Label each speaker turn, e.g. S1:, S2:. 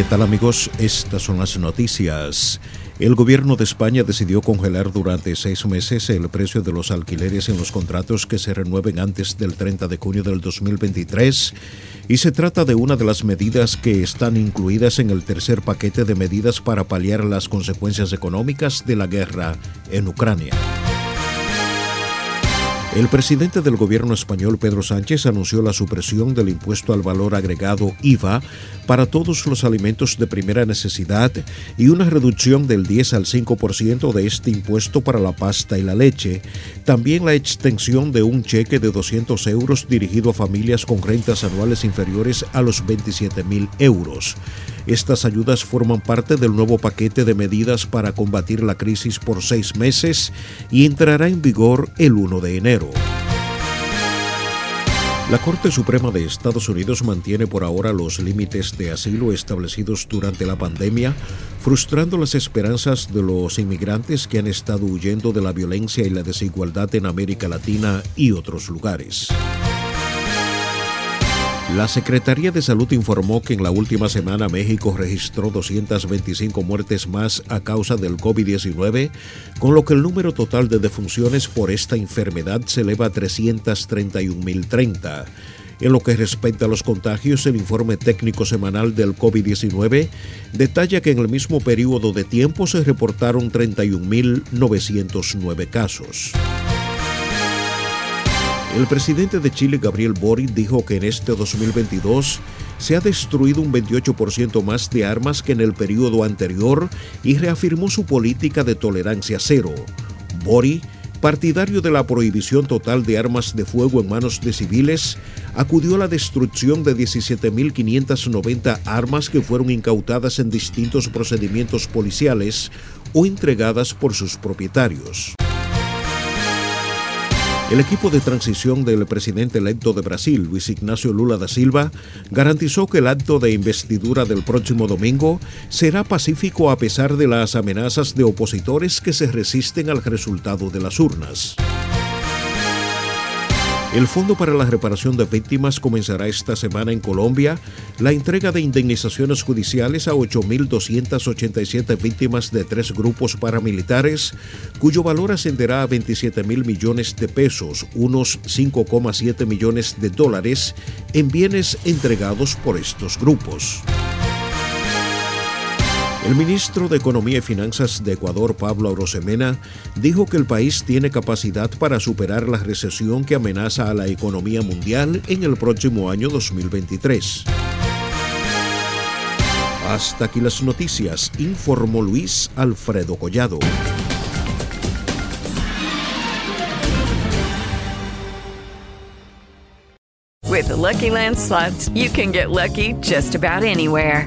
S1: ¿Qué tal amigos? Estas son las noticias. El gobierno de España decidió congelar durante seis meses el precio de los alquileres en los contratos que se renueven antes del 30 de junio del 2023 y se trata de una de las medidas que están incluidas en el tercer paquete de medidas para paliar las consecuencias económicas de la guerra en Ucrania. El presidente del gobierno español, Pedro Sánchez, anunció la supresión del impuesto al valor agregado IVA para todos los alimentos de primera necesidad y una reducción del 10 al 5% de este impuesto para la pasta y la leche. También la extensión de un cheque de 200 euros dirigido a familias con rentas anuales inferiores a los 27 mil euros. Estas ayudas forman parte del nuevo paquete de medidas para combatir la crisis por seis meses y entrará en vigor el 1 de enero. La Corte Suprema de Estados Unidos mantiene por ahora los límites de asilo establecidos durante la pandemia, frustrando las esperanzas de los inmigrantes que han estado huyendo de la violencia y la desigualdad en América Latina y otros lugares. La Secretaría de Salud informó que en la última semana México registró 225 muertes más a causa del COVID-19, con lo que el número total de defunciones por esta enfermedad se eleva a 331.030. En lo que respecta a los contagios, el informe técnico semanal del COVID-19 detalla que en el mismo periodo de tiempo se reportaron 31.909 casos. El presidente de Chile, Gabriel Boric, dijo que en este 2022 se ha destruido un 28% más de armas que en el periodo anterior y reafirmó su política de tolerancia cero. Boric, partidario de la prohibición total de armas de fuego en manos de civiles, acudió a la destrucción de 17.590 armas que fueron incautadas en distintos procedimientos policiales o entregadas por sus propietarios. El equipo de transición del presidente electo de Brasil, Luis Ignacio Lula da Silva, garantizó que el acto de investidura del próximo domingo será pacífico a pesar de las amenazas de opositores que se resisten al resultado de las urnas. El Fondo para la Reparación de Víctimas comenzará esta semana en Colombia la entrega de indemnizaciones judiciales a 8.287 víctimas de tres grupos paramilitares, cuyo valor ascenderá a 27 mil millones de pesos, unos 5,7 millones de dólares, en bienes entregados por estos grupos. El ministro de Economía y Finanzas de Ecuador, Pablo Arosemena, dijo que el país tiene capacidad para superar la recesión que amenaza a la economía mundial en el próximo año 2023. Hasta aquí las noticias, informó Luis Alfredo Collado.
S2: With the Lucky Land slots, you can get lucky just about anywhere.